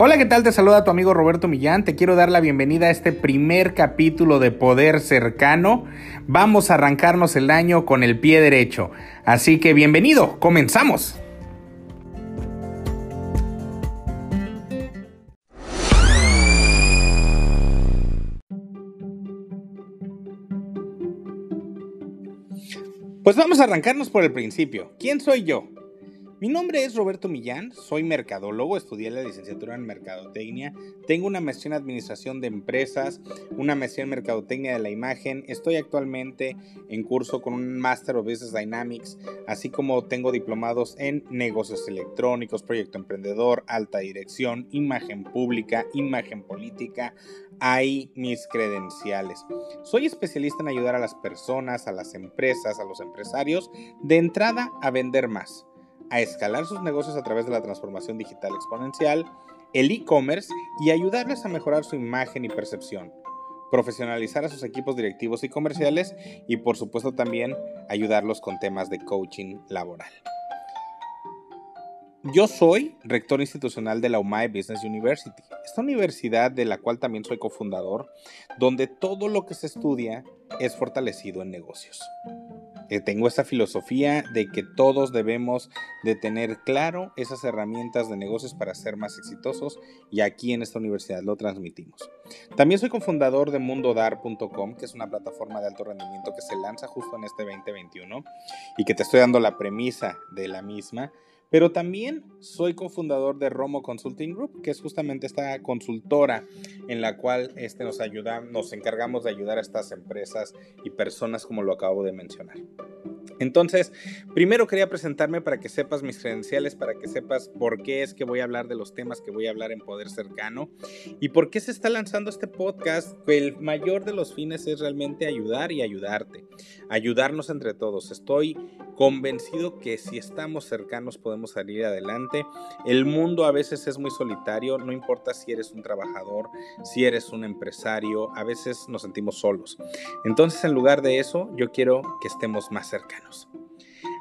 Hola, ¿qué tal? Te saluda tu amigo Roberto Millán. Te quiero dar la bienvenida a este primer capítulo de Poder Cercano. Vamos a arrancarnos el año con el pie derecho. Así que bienvenido, comenzamos. Pues vamos a arrancarnos por el principio. ¿Quién soy yo? Mi nombre es Roberto Millán, soy mercadólogo, estudié la licenciatura en Mercadotecnia, tengo una maestría en Administración de Empresas, una maestría en Mercadotecnia de la Imagen, estoy actualmente en curso con un Master of Business Dynamics, así como tengo diplomados en negocios electrónicos, proyecto emprendedor, alta dirección, imagen pública, imagen política, hay mis credenciales. Soy especialista en ayudar a las personas, a las empresas, a los empresarios, de entrada a vender más a escalar sus negocios a través de la transformación digital exponencial, el e-commerce y ayudarles a mejorar su imagen y percepción, profesionalizar a sus equipos directivos y comerciales y por supuesto también ayudarlos con temas de coaching laboral. Yo soy rector institucional de la UMAE Business University, esta universidad de la cual también soy cofundador, donde todo lo que se estudia es fortalecido en negocios. Eh, tengo esta filosofía de que todos debemos de tener claro esas herramientas de negocios para ser más exitosos y aquí en esta universidad lo transmitimos. También soy cofundador de mundodar.com, que es una plataforma de alto rendimiento que se lanza justo en este 2021 y que te estoy dando la premisa de la misma pero también soy cofundador de Romo Consulting Group, que es justamente esta consultora en la cual este, nos, ayuda, nos encargamos de ayudar a estas empresas y personas como lo acabo de mencionar. Entonces, primero quería presentarme para que sepas mis credenciales, para que sepas por qué es que voy a hablar de los temas que voy a hablar en Poder Cercano y por qué se está lanzando este podcast. El mayor de los fines es realmente ayudar y ayudarte, ayudarnos entre todos. Estoy convencido que si estamos cercanos podemos salir adelante. El mundo a veces es muy solitario, no importa si eres un trabajador, si eres un empresario, a veces nos sentimos solos. Entonces, en lugar de eso, yo quiero que estemos más cercanos.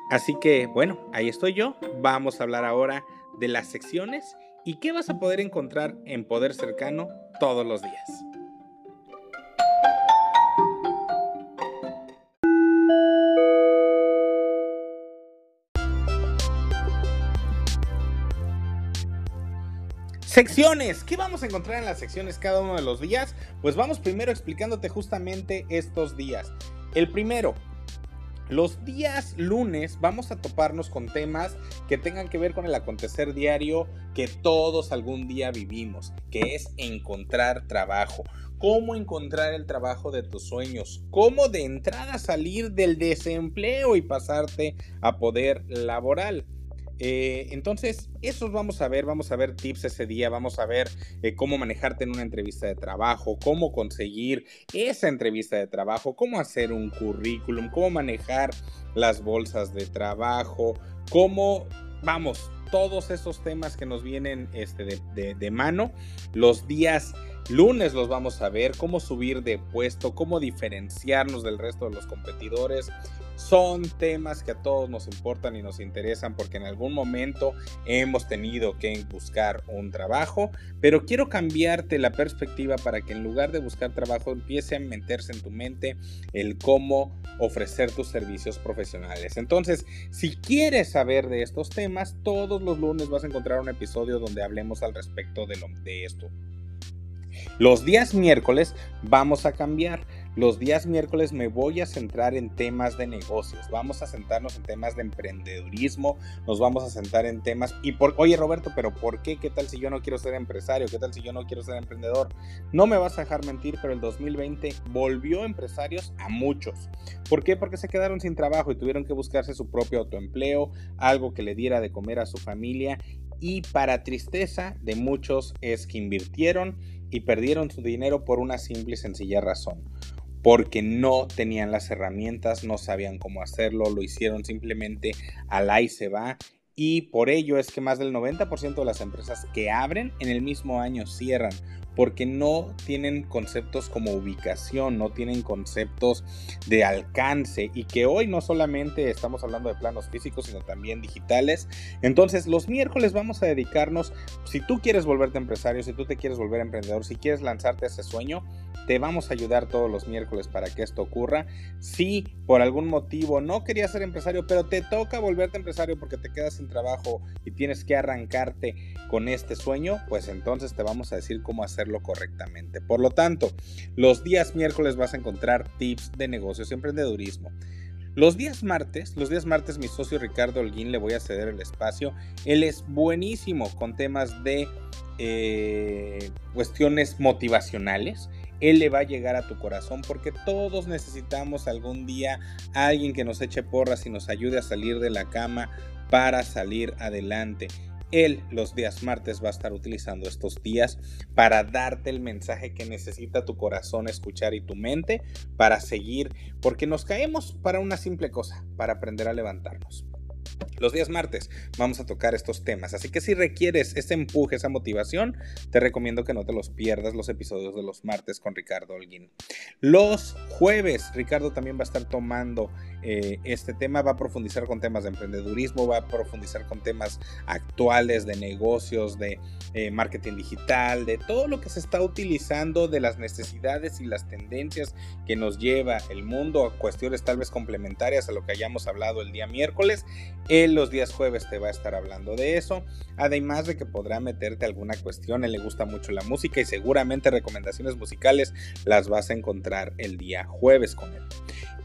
Así que, bueno, ahí estoy yo. Vamos a hablar ahora de las secciones y qué vas a poder encontrar en Poder Cercano todos los días. Secciones, ¿qué vamos a encontrar en las secciones cada uno de los días? Pues vamos primero explicándote justamente estos días. El primero, los días lunes vamos a toparnos con temas que tengan que ver con el acontecer diario que todos algún día vivimos, que es encontrar trabajo. Cómo encontrar el trabajo de tus sueños, cómo de entrada salir del desempleo y pasarte a poder laboral. Eh, entonces, esos vamos a ver, vamos a ver tips ese día, vamos a ver eh, cómo manejarte en una entrevista de trabajo, cómo conseguir esa entrevista de trabajo, cómo hacer un currículum, cómo manejar las bolsas de trabajo, cómo, vamos, todos esos temas que nos vienen este, de mano, los días lunes los vamos a ver, cómo subir de puesto, cómo diferenciarnos del resto de los competidores, son temas que a todos nos importan y nos interesan porque en algún momento hemos tenido que buscar un trabajo, pero quiero cambiarte la perspectiva para que en lugar de buscar trabajo empiece a meterse en tu mente el cómo ofrecer tus servicios profesionales. Entonces, si quieres saber de estos temas, todos los lunes vas a encontrar un episodio donde hablemos al respecto de, de esto. Los días miércoles vamos a cambiar. Los días miércoles me voy a centrar en temas de negocios. Vamos a sentarnos en temas de emprendedurismo. Nos vamos a sentar en temas. Y por, oye Roberto, pero ¿por qué? ¿Qué tal si yo no quiero ser empresario? ¿Qué tal si yo no quiero ser emprendedor? No me vas a dejar mentir, pero el 2020 volvió empresarios a muchos. ¿Por qué? Porque se quedaron sin trabajo y tuvieron que buscarse su propio autoempleo, algo que le diera de comer a su familia. Y para tristeza de muchos es que invirtieron y perdieron su dinero por una simple y sencilla razón porque no tenían las herramientas, no sabían cómo hacerlo, lo hicieron simplemente al ahí se va y por ello es que más del 90% de las empresas que abren en el mismo año cierran. porque no tienen conceptos como ubicación, no tienen conceptos de alcance y que hoy no solamente estamos hablando de planos físicos, sino también digitales. Entonces los miércoles vamos a dedicarnos, si tú quieres volverte empresario, si tú te quieres volver emprendedor, si quieres lanzarte a ese sueño, te vamos a ayudar todos los miércoles para que esto ocurra. Si por algún motivo no querías ser empresario, pero te toca volverte empresario porque te quedas sin trabajo y tienes que arrancarte con este sueño, pues entonces te vamos a decir cómo hacerlo correctamente. Por lo tanto, los días miércoles vas a encontrar tips de negocios y emprendedurismo. Los días martes, los días martes mi socio Ricardo Holguín le voy a ceder el espacio. Él es buenísimo con temas de eh, cuestiones motivacionales él le va a llegar a tu corazón porque todos necesitamos algún día alguien que nos eche porras y nos ayude a salir de la cama para salir adelante. Él los días martes va a estar utilizando estos días para darte el mensaje que necesita tu corazón escuchar y tu mente para seguir, porque nos caemos para una simple cosa, para aprender a levantarnos. Los días martes vamos a tocar estos temas, así que si requieres ese empuje, esa motivación, te recomiendo que no te los pierdas los episodios de los martes con Ricardo Holguín. Los jueves, Ricardo también va a estar tomando eh, este tema, va a profundizar con temas de emprendedurismo, va a profundizar con temas actuales de negocios, de eh, marketing digital, de todo lo que se está utilizando, de las necesidades y las tendencias que nos lleva el mundo a cuestiones tal vez complementarias a lo que hayamos hablado el día miércoles. Él los días jueves te va a estar hablando de eso, además de que podrá meterte alguna cuestión, él le gusta mucho la música y seguramente recomendaciones musicales las vas a encontrar el día jueves con él.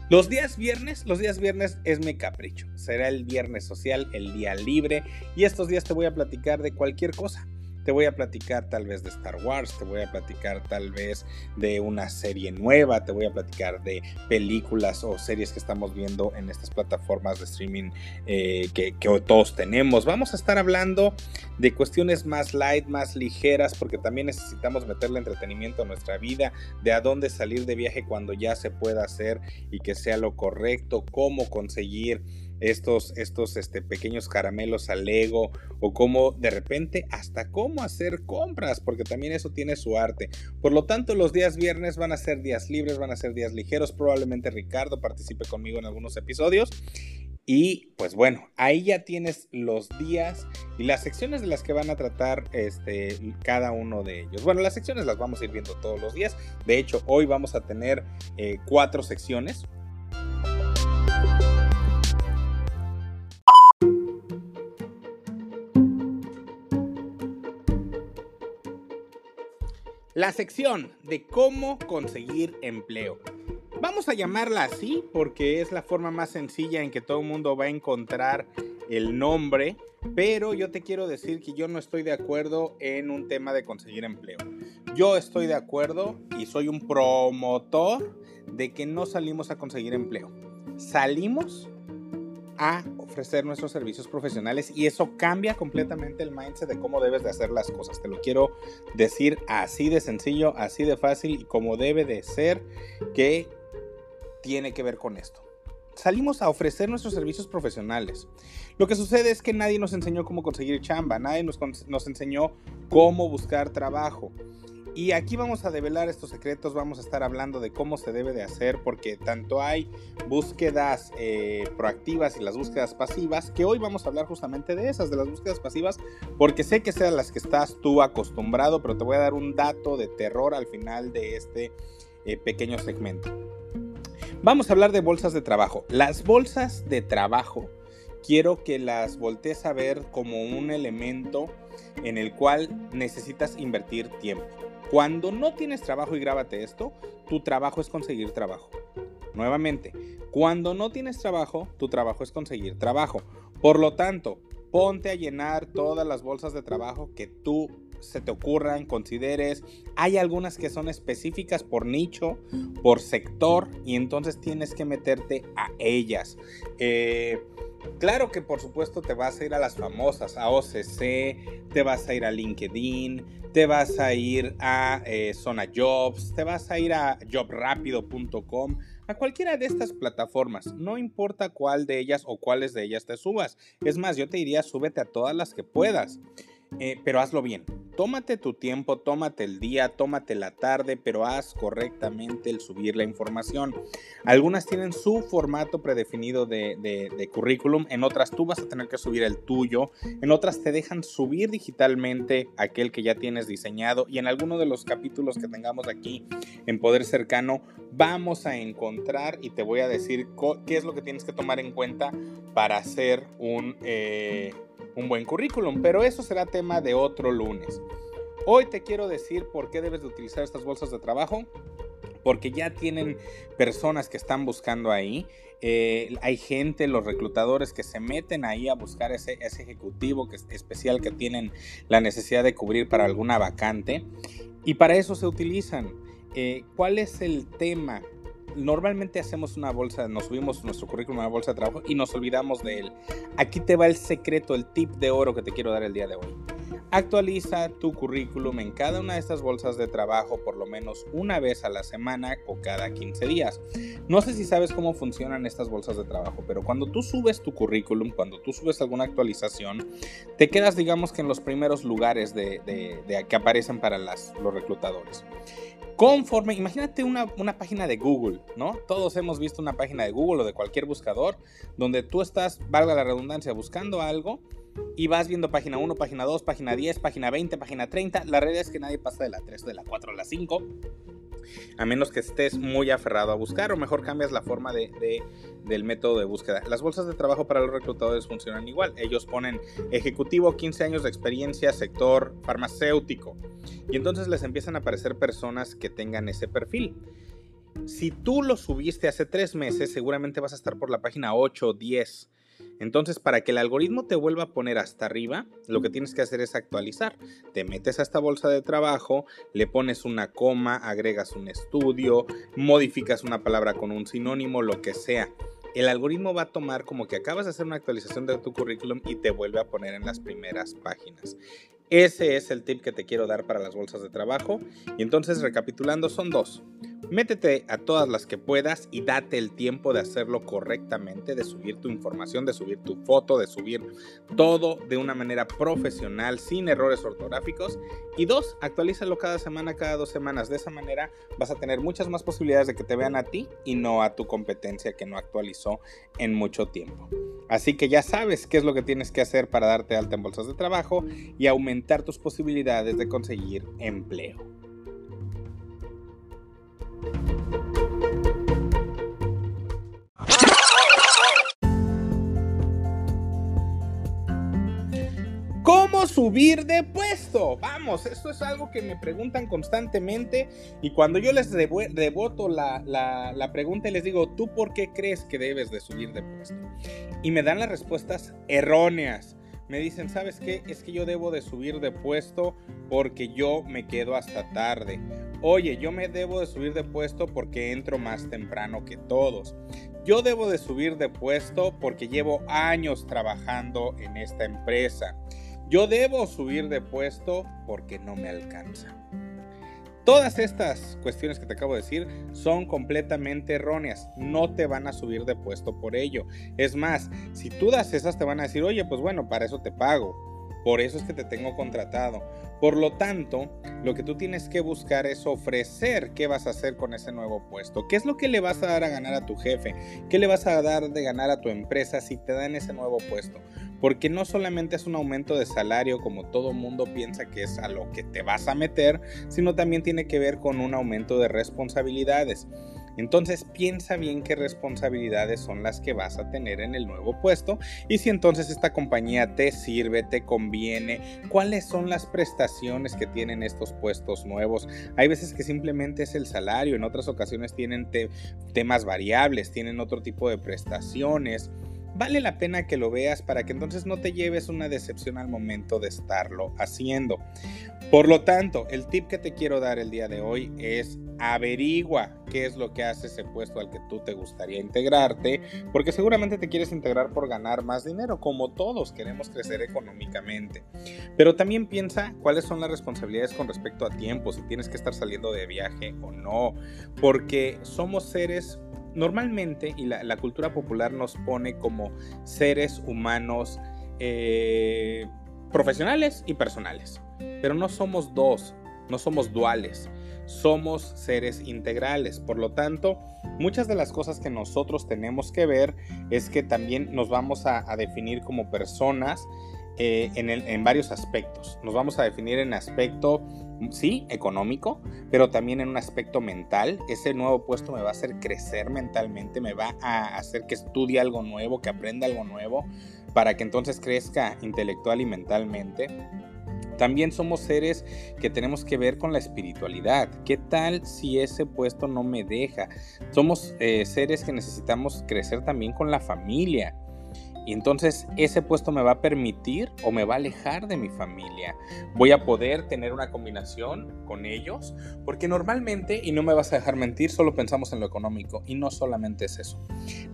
Los días viernes, los días viernes es mi capricho. Será el viernes social, el día libre y estos días te voy a platicar de cualquier cosa. Te voy a platicar tal vez de Star Wars, te voy a platicar tal vez de una serie nueva, te voy a platicar de películas o series que estamos viendo en estas plataformas de streaming eh, que, que todos tenemos. Vamos a estar hablando de cuestiones más light, más ligeras, porque también necesitamos meterle entretenimiento a nuestra vida, de a dónde salir de viaje cuando ya se pueda hacer y que sea lo correcto, cómo conseguir estos, estos este, pequeños caramelos al ego o cómo de repente hasta cómo hacer compras, porque también eso tiene su arte. Por lo tanto, los días viernes van a ser días libres, van a ser días ligeros. Probablemente Ricardo participe conmigo en algunos episodios. Y pues bueno, ahí ya tienes los días y las secciones de las que van a tratar este, cada uno de ellos. Bueno, las secciones las vamos a ir viendo todos los días. De hecho, hoy vamos a tener eh, cuatro secciones. La sección de cómo conseguir empleo. Vamos a llamarla así porque es la forma más sencilla en que todo el mundo va a encontrar el nombre, pero yo te quiero decir que yo no estoy de acuerdo en un tema de conseguir empleo. Yo estoy de acuerdo y soy un promotor de que no salimos a conseguir empleo. Salimos a ofrecer nuestros servicios profesionales y eso cambia completamente el mindset de cómo debes de hacer las cosas. Te lo quiero decir así de sencillo, así de fácil y como debe de ser que tiene que ver con esto. Salimos a ofrecer nuestros servicios profesionales. Lo que sucede es que nadie nos enseñó cómo conseguir chamba, nadie nos, nos enseñó cómo buscar trabajo. Y aquí vamos a develar estos secretos, vamos a estar hablando de cómo se debe de hacer, porque tanto hay búsquedas eh, proactivas y las búsquedas pasivas, que hoy vamos a hablar justamente de esas, de las búsquedas pasivas, porque sé que sean las que estás tú acostumbrado, pero te voy a dar un dato de terror al final de este eh, pequeño segmento. Vamos a hablar de bolsas de trabajo. Las bolsas de trabajo quiero que las voltees a ver como un elemento en el cual necesitas invertir tiempo. Cuando no tienes trabajo y grábate esto, tu trabajo es conseguir trabajo. Nuevamente, cuando no tienes trabajo, tu trabajo es conseguir trabajo. Por lo tanto, ponte a llenar todas las bolsas de trabajo que tú se te ocurran, consideres. Hay algunas que son específicas por nicho, por sector, y entonces tienes que meterte a ellas. Eh, claro que por supuesto te vas a ir a las famosas, a OCC, te vas a ir a LinkedIn, te vas a ir a eh, Zona Jobs, te vas a ir a jobrapido.com, a cualquiera de estas plataformas, no importa cuál de ellas o cuáles de ellas te subas. Es más, yo te diría súbete a todas las que puedas, eh, pero hazlo bien. tómate tu tiempo, tómate el día, tómate la tarde, pero haz correctamente el subir la información. Algunas tienen su formato predefinido de, de, currículum, en otras tú vas a tener que subir el tuyo, en otras te dejan subir digitalmente aquel que ya tienes diseñado y en alguno de los capítulos que tengamos aquí en Poder Cercano vamos a encontrar y te voy a decir qué es lo que tienes que tomar en cuenta para hacer un... Eh, un buen currículum, pero eso será tema de otro lunes. Hoy te quiero decir por qué debes de utilizar estas bolsas de trabajo, porque ya tienen personas que están buscando ahí. Eh, hay gente, los reclutadores que se meten ahí a buscar ese, ese ejecutivo que, especial que tienen la necesidad de cubrir para alguna vacante. Y para eso se utilizan. Eh, ¿Cuál es el tema? Normalmente hacemos una bolsa, nos subimos nuestro currículum a una bolsa de trabajo y nos olvidamos de él. Aquí te va el secreto, el tip de oro que te quiero dar el día de hoy. Actualiza tu currículum en cada una de estas bolsas de trabajo por lo menos una vez a la semana o cada 15 días. No sé si sabes cómo funcionan estas bolsas de trabajo, pero cuando tú subes tu currículum, cuando tú subes alguna actualización, te quedas digamos que en los primeros lugares de, que aparecen para los reclutadores. Conforme, imagínate una, una, página de Google, ¿no? Todos hemos visto una página de Google o de cualquier buscador donde tú estás, valga la redundancia, buscando algo y vas viendo página 1, página 2, página 10, página 20, página 30. La realidad es que nadie pasa de la 3, de la 4 a la 5 a menos que estés muy aferrado a buscar o mejor cambias la forma de, del método de búsqueda. Las bolsas de trabajo para los reclutadores funcionan igual. Ellos ponen ejecutivo, 15 años de experiencia, sector farmacéutico. Y entonces les empiezan a aparecer personas que tengan ese perfil. Si tú lo subiste hace tres meses, seguramente vas a estar por la página 8 o 10 entonces, para que el algoritmo te vuelva a poner hasta arriba, lo que tienes que hacer es actualizar. Te metes a esta bolsa de trabajo, le pones una coma, agregas un estudio, modificas una palabra con un sinónimo, lo que sea. El algoritmo va a tomar como que acabas de hacer una actualización de tu currículum y te vuelve a poner en las primeras páginas. Ese es el tip que te quiero dar para las bolsas de trabajo. Y entonces, recapitulando, son dos. Métete a todas las que puedas y date el tiempo de hacerlo correctamente, de subir tu información, de subir tu foto, de subir todo de una manera profesional, sin errores ortográficos. Y dos, actualízalo cada semana, cada dos semanas. De esa manera vas a tener muchas más posibilidades de que te vean a ti y no a tu competencia que no actualizó en mucho tiempo. Así que ya sabes qué es lo que tienes que hacer para darte alta en bolsas de trabajo y aumentar tus posibilidades de conseguir empleo. ¿Cómo subir de puesto? Vamos, esto es algo que me preguntan constantemente y cuando yo les devoto la, la, pregunta y les digo, ¿tú por qué crees que debes de subir de puesto? Y me dan las respuestas erróneas. Me dicen, ¿sabes qué? Es que yo debo de subir de puesto porque yo me quedo hasta tarde. Oye, yo me debo de subir de puesto porque entro más temprano que todos. Yo debo de subir de puesto porque llevo años trabajando en esta empresa. Yo debo subir de puesto porque no me alcanza. Todas estas cuestiones que te acabo de decir son completamente erróneas. No te van a subir de puesto por ello. Es más, si tú das esas te van a decir, oye, pues bueno, para eso te pago. Por eso es que te tengo contratado. Por lo tanto, lo que tú tienes que buscar es ofrecer qué vas a hacer con ese nuevo puesto. ¿Qué es lo que le vas a dar a ganar a tu jefe? ¿Qué le vas a dar de ganar a tu empresa si te dan ese nuevo puesto? Porque no solamente es un aumento de salario como todo mundo piensa que es a lo que te vas a meter, sino también tiene que ver con un aumento de responsabilidades. Entonces piensa bien qué responsabilidades son las que vas a tener en el nuevo puesto y si entonces esta compañía te sirve, te conviene, cuáles son las prestaciones que tienen estos puestos nuevos. Hay veces que simplemente es el salario, en otras ocasiones tienen temas variables, tienen otro tipo de prestaciones vale la pena que lo veas para que entonces no te lleves una decepción al momento de estarlo haciendo. Por lo tanto, el tip que te quiero dar el día de hoy es averigua qué es lo que hace ese puesto al que tú te gustaría integrarte, porque seguramente te quieres integrar por ganar más dinero, como todos queremos crecer económicamente. Pero también piensa cuáles son las responsabilidades con respecto a tiempo, si tienes que estar saliendo de viaje o no, porque somos seres normalmente, y la, cultura popular nos pone como seres humanos eh, profesionales y personales. pero no somos dos, no somos duales, somos seres integrales. Por lo tanto, muchas de las cosas que nosotros tenemos que ver es que también nos vamos a, definir como personas eh, en, en, varios aspectos. Nos vamos a definir en aspecto, sí, económico, pero también en un aspecto mental. Ese nuevo puesto me va a hacer crecer mentalmente, me va a hacer que estudie algo nuevo, que aprenda algo nuevo, para que entonces crezca intelectual y mentalmente. También somos seres que tenemos que ver con la espiritualidad. ¿Qué tal si ese puesto no me deja? Somos eh, seres que necesitamos crecer también con la familia. Y entonces ese puesto me va a permitir o me va a alejar de mi familia. Voy a poder tener una combinación con ellos, porque normalmente, y no me vas a dejar mentir, solo pensamos en lo económico. Y no solamente es eso.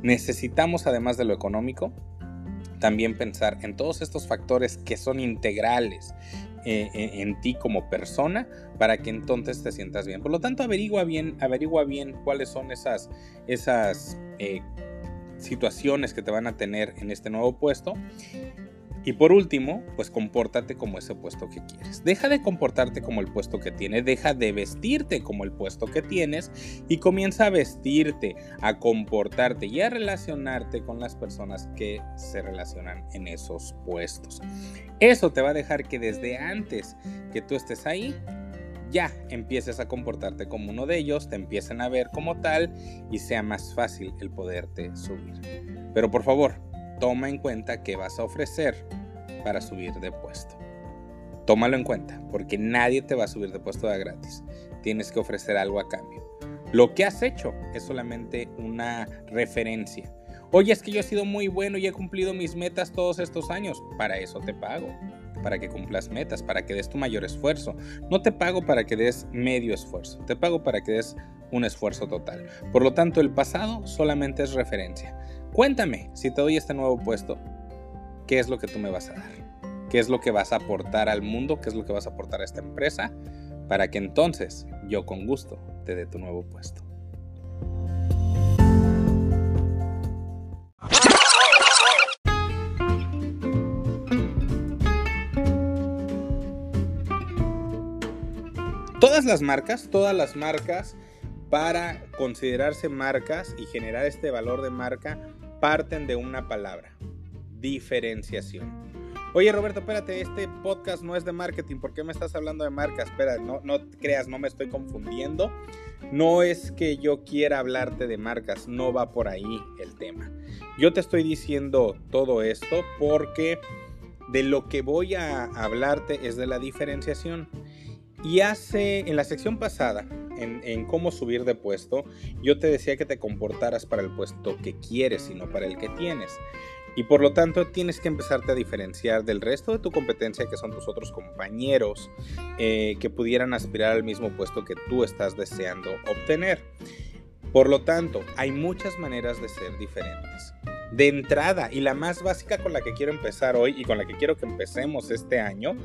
Necesitamos, además de lo económico, también pensar en todos estos factores que son integrales eh, eh, en ti como persona para que entonces te sientas bien. Por lo tanto, averigua bien, averigua bien cuáles son esas, esas eh, situaciones que te van a tener en este nuevo puesto y por último, pues compórtate como ese puesto que quieres. Deja de comportarte como el puesto que tienes, deja de vestirte como el puesto que tienes y comienza a vestirte, a comportarte y a relacionarte con las personas que se relacionan en esos puestos. Eso te va a dejar que desde antes que tú estés ahí, ya empieces a comportarte como uno de ellos, te empiecen a ver como tal y sea más fácil el poderte subir. Pero por favor, toma en cuenta qué vas a ofrecer para subir de puesto. Tómalo en cuenta, porque nadie te va a subir de puesto de gratis. Tienes que ofrecer algo a cambio. Lo que has hecho es solamente una referencia. Oye, es que yo he sido muy bueno y he cumplido mis metas todos estos años. Para eso te pago, para que cumplas metas, para que des tu mayor esfuerzo. No te pago para que des medio esfuerzo, te pago para que des un esfuerzo total. Por lo tanto, el pasado solamente es referencia. Cuéntame, si te doy este nuevo puesto, ¿qué es lo que tú me vas a dar? ¿Qué es lo que vas a aportar al mundo? ¿Qué es lo que vas a aportar a esta empresa? Para que entonces yo con gusto te dé tu nuevo puesto. Todas las marcas, todas las marcas para considerarse marcas y generar este valor de marca parten de una palabra, diferenciación. Oye Roberto, espérate, este podcast no es de marketing, ¿por qué me estás hablando de marcas? Espera, no, no creas, no me estoy confundiendo. No es que yo quiera hablarte de marcas, no va por ahí el tema. Yo te estoy diciendo todo esto porque de lo que voy a hablarte es de la diferenciación. Y hace, en la sección pasada, en, cómo subir de puesto, yo te decía que te comportaras para el puesto que quieres y no para el que tienes. Y por lo tanto tienes que empezarte a diferenciar del resto de tu competencia que son tus otros compañeros eh, que pudieran aspirar al mismo puesto que tú estás deseando obtener. Por lo tanto, hay muchas maneras de ser diferentes. De entrada, y la más básica con la que quiero empezar hoy y con la que quiero que empecemos este año,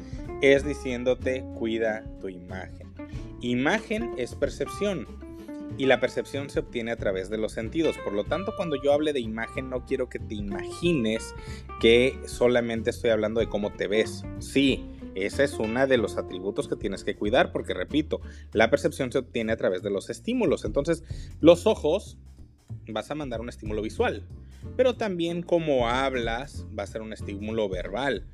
es diciéndote cuida tu imagen. Imagen es percepción y la percepción se obtiene a través de los sentidos. Por lo tanto, cuando yo hable de imagen, no quiero que te imagines que solamente estoy hablando de cómo te ves. Sí, ese es uno de los atributos que tienes que cuidar porque, repito, la percepción se obtiene a través de los estímulos. Entonces, los ojos vas a mandar un estímulo visual, pero también como hablas va a ser un estímulo verbal.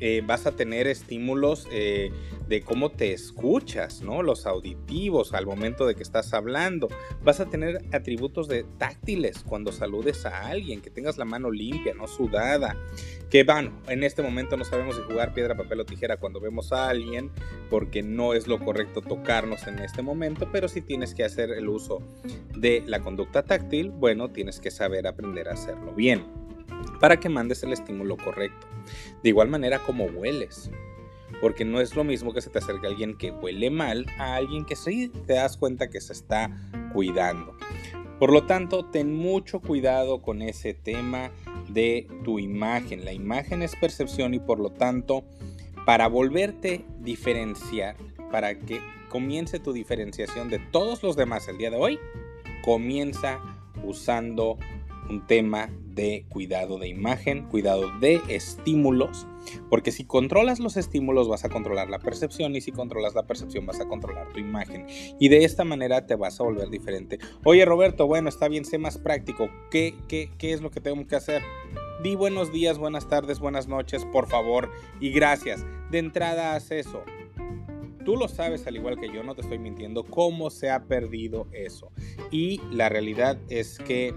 Eh, vas a tener estímulos eh, de cómo te escuchas, ¿no? Los auditivos al momento de que estás hablando. Vas a tener atributos de táctiles cuando saludes a alguien, que tengas la mano limpia, no sudada. Que van, en este momento no sabemos si jugar piedra, papel o tijera cuando vemos a alguien, porque no es lo correcto tocarnos en este momento, pero si tienes que hacer el uso de la conducta táctil, bueno, tienes que saber aprender a hacerlo bien para que mandes el estímulo correcto. De igual manera como hueles. Porque no es lo mismo que se te acerque alguien que huele mal a alguien que sí te das cuenta que se está cuidando. Por lo tanto, ten mucho cuidado con ese tema de tu imagen. La imagen es percepción y por lo tanto, para volverte diferenciar, para que comience tu diferenciación de todos los demás el día de hoy, comienza usando un tema de cuidado de imagen, cuidado de estímulos, porque si controlas los estímulos vas a controlar la percepción y si controlas la percepción vas a controlar tu imagen y de esta manera te vas a volver diferente. Oye Roberto, bueno, está bien, sé más práctico, ¿qué, qué, qué es lo que tengo que hacer? Di buenos días, buenas tardes, buenas noches, por favor, y gracias. De entrada haz eso. Tú lo sabes al igual que yo, no te estoy mintiendo, cómo se ha perdido eso. Y la realidad es que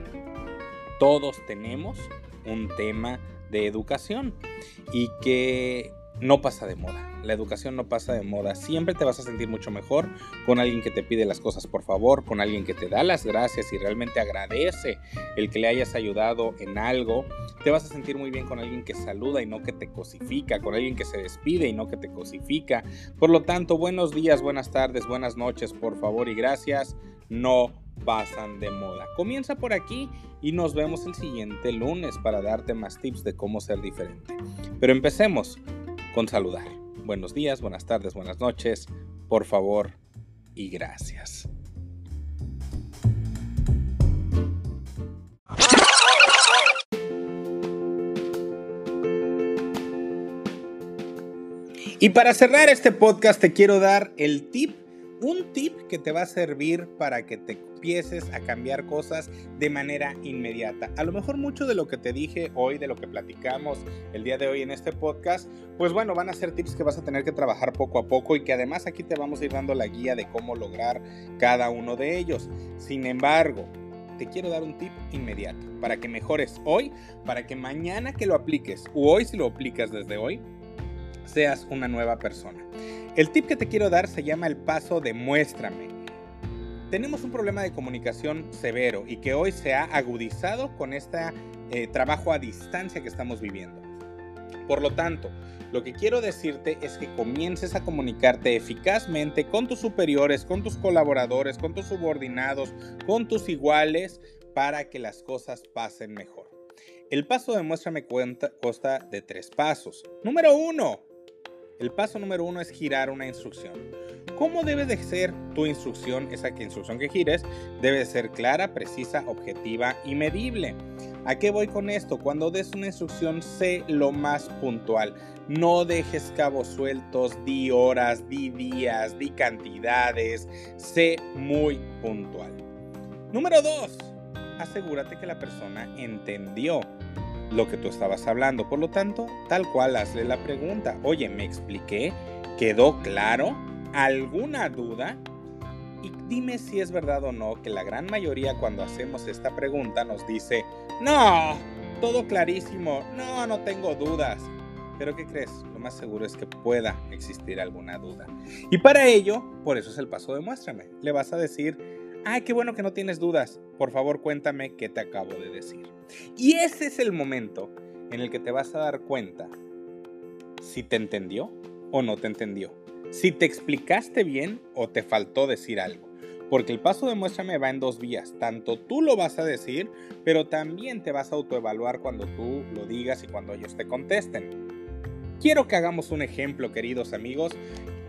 todos tenemos un tema de educación y que no pasa de moda. La educación no pasa de moda. Siempre te vas a sentir mucho mejor con alguien que te pide las cosas por favor, con alguien que te da las gracias y realmente agradece el que le hayas ayudado en algo. Te vas a sentir muy bien con alguien que saluda y no que te cosifica, con alguien que se despide y no que te cosifica. Por lo tanto, buenos días, buenas tardes, buenas noches, por favor y gracias. No pasan de moda. Comienza por aquí y nos vemos el siguiente lunes para darte más tips de cómo ser diferente. Pero empecemos con saludar. Buenos días, buenas tardes, buenas noches, por favor y gracias. Y para cerrar este podcast te quiero dar el tip un tip que te va a servir para que te empieces a cambiar cosas de manera inmediata. A lo mejor mucho de lo que te dije hoy, de lo que platicamos el día de hoy en este podcast, pues bueno, van a ser tips que vas a tener que trabajar poco a poco y que además aquí te vamos a ir dando la guía de cómo lograr cada uno de ellos. Sin embargo, te quiero dar un tip inmediato para que mejores hoy, para que mañana que lo apliques o hoy si lo aplicas desde hoy, seas una nueva persona. El tip que te quiero dar se llama el paso de muéstrame. Tenemos un problema de comunicación severo y que hoy se ha agudizado con este eh, trabajo a distancia que estamos viviendo. Por lo tanto, lo que quiero decirte es que comiences a comunicarte eficazmente con tus superiores, con tus colaboradores, con tus subordinados, con tus iguales, para que las cosas pasen mejor. El paso de muéstrame cuenta consta de tres pasos. Número uno, el paso número uno es girar una instrucción. ¿Cómo debe de ser tu instrucción? Esa instrucción que gires debe ser clara, precisa, objetiva y medible. ¿A qué voy con esto? Cuando des una instrucción, sé lo más puntual. No dejes cabos sueltos, di horas, di días, di cantidades. Sé muy puntual. Número dos, asegúrate que la persona entendió lo que tú estabas hablando. Por lo tanto, tal cual hazle la pregunta. Oye, ¿me expliqué? ¿Quedó claro? ¿Alguna duda? Y dime si es verdad o no que la gran mayoría cuando hacemos esta pregunta nos dice, no, todo clarísimo, no, no tengo dudas. Pero ¿qué crees? Lo más seguro es que pueda existir alguna duda. Y para ello, por eso es el paso de muéstrame. Le vas a decir, ay, qué bueno que no tienes dudas. Por favor, cuéntame qué te acabo de decir. Y ese es el momento en el que te vas a dar cuenta si te entendió o no te entendió. Si te explicaste bien o te faltó decir algo. Porque el paso de muéstrame va en dos vías. Tanto tú lo vas a decir, pero también te vas a autoevaluar cuando tú lo digas y cuando ellos te contesten. Quiero que hagamos un ejemplo, queridos amigos,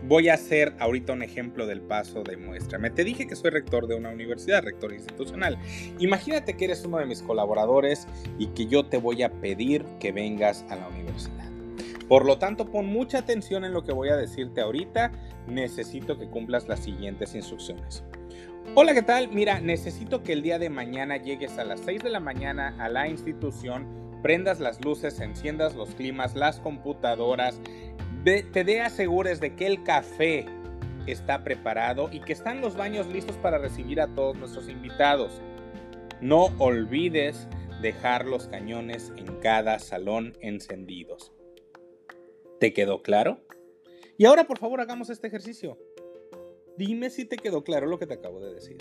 Voy a hacer ahorita un ejemplo del paso de muéstrame. Te dije que soy rector de una universidad, rector institucional. Imagínate que eres uno de mis colaboradores y que yo te voy a pedir que vengas a la universidad. Por lo tanto, pon mucha atención en lo que voy a decirte ahorita. Necesito que cumplas las siguientes instrucciones. Hola, ¿qué tal? Mira, necesito que el día de mañana llegues a las 6 de la mañana a la institución, prendas las luces, enciendas los climas, las computadoras, te asegures de que el café está preparado y que están los baños listos para recibir a todos nuestros invitados. No olvides dejar los cañones en cada salón encendidos. ¿Te quedó claro? Y ahora por favor hagamos este ejercicio. Dime si te quedó claro lo que te acabo de decir.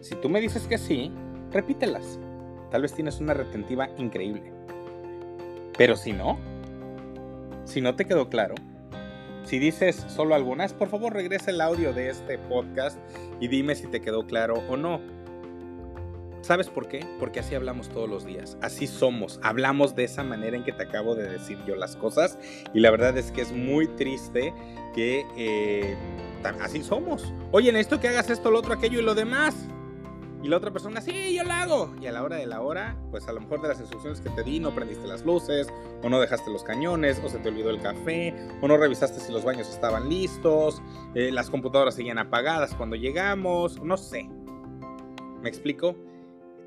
Si tú me dices que sí, repítelas. Tal vez tienes una retentiva increíble. Pero si no, si no te quedó claro, si dices solo algunas, por favor regresa el audio de este podcast y dime si te quedó claro o no. ¿Sabes por qué? Porque así hablamos todos los días. Así somos. Hablamos de esa manera en que te acabo de decir yo las cosas. Y la verdad es que es muy triste que eh, así somos. Oye, necesito que hagas esto, lo otro, aquello y lo demás. Y la otra persona, sí, yo la hago. Y a la hora de la hora, pues a lo mejor de las instrucciones que te di, no prendiste las luces, o no dejaste los cañones, o se te olvidó el café, o no revisaste si los baños estaban listos, eh, las computadoras seguían apagadas cuando llegamos, no sé. ¿Me explico?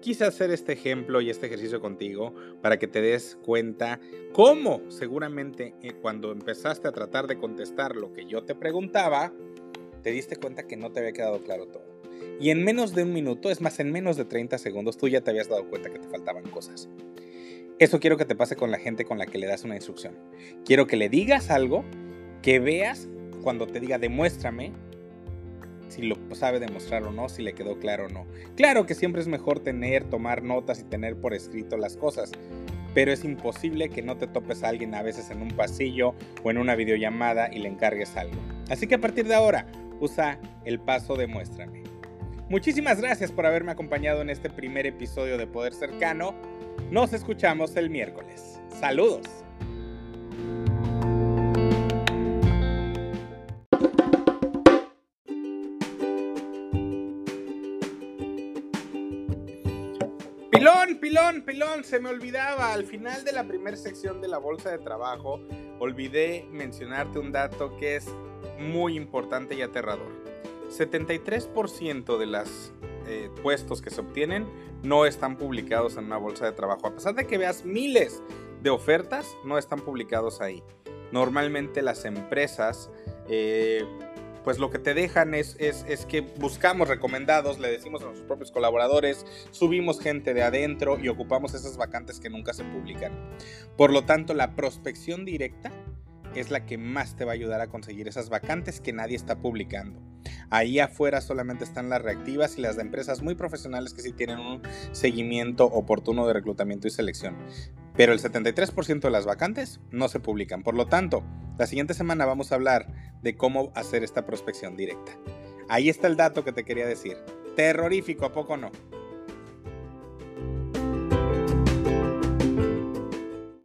Quise hacer este ejemplo y este ejercicio contigo para que te des cuenta cómo seguramente eh, cuando empezaste a tratar de contestar lo que yo te preguntaba, te diste cuenta que no te había quedado claro todo. Y en menos de un minuto, es más, en menos de 30 segundos, tú ya te habías dado cuenta que te faltaban cosas. Eso quiero que te pase con la gente con la que le das una instrucción. Quiero que le digas algo, que veas cuando te diga demuéstrame, si lo sabe demostrar o no, si le quedó claro o no. Claro que siempre es mejor tener, tomar notas y tener por escrito las cosas, pero es imposible que no te topes a alguien a veces en un pasillo o en una videollamada y le encargues algo. Así que a partir de ahora, usa el paso demuéstrame. Muchísimas gracias por haberme acompañado en este primer episodio de Poder Cercano. Nos escuchamos el miércoles. Saludos. Pilón, pilón, pilón, se me olvidaba. Al final de la primera sección de la bolsa de trabajo, olvidé mencionarte un dato que es muy importante y aterrador. 73% de los eh, puestos que se obtienen no están publicados en una bolsa de trabajo. A pesar de que veas miles de ofertas, no están publicados ahí. Normalmente las empresas, eh, pues lo que te dejan es, es, es, que buscamos recomendados, le decimos a nuestros propios colaboradores, subimos gente de adentro y ocupamos esas vacantes que nunca se publican. Por lo tanto, la prospección directa es la que más te va a ayudar a conseguir esas vacantes que nadie está publicando. Ahí afuera solamente están las reactivas y las de empresas muy profesionales que sí tienen un seguimiento oportuno de reclutamiento y selección. Pero el 73% de las vacantes no se publican. Por lo tanto, la siguiente semana vamos a hablar de cómo hacer esta prospección directa. Ahí está el dato que te quería decir. Terrorífico, ¿a poco no?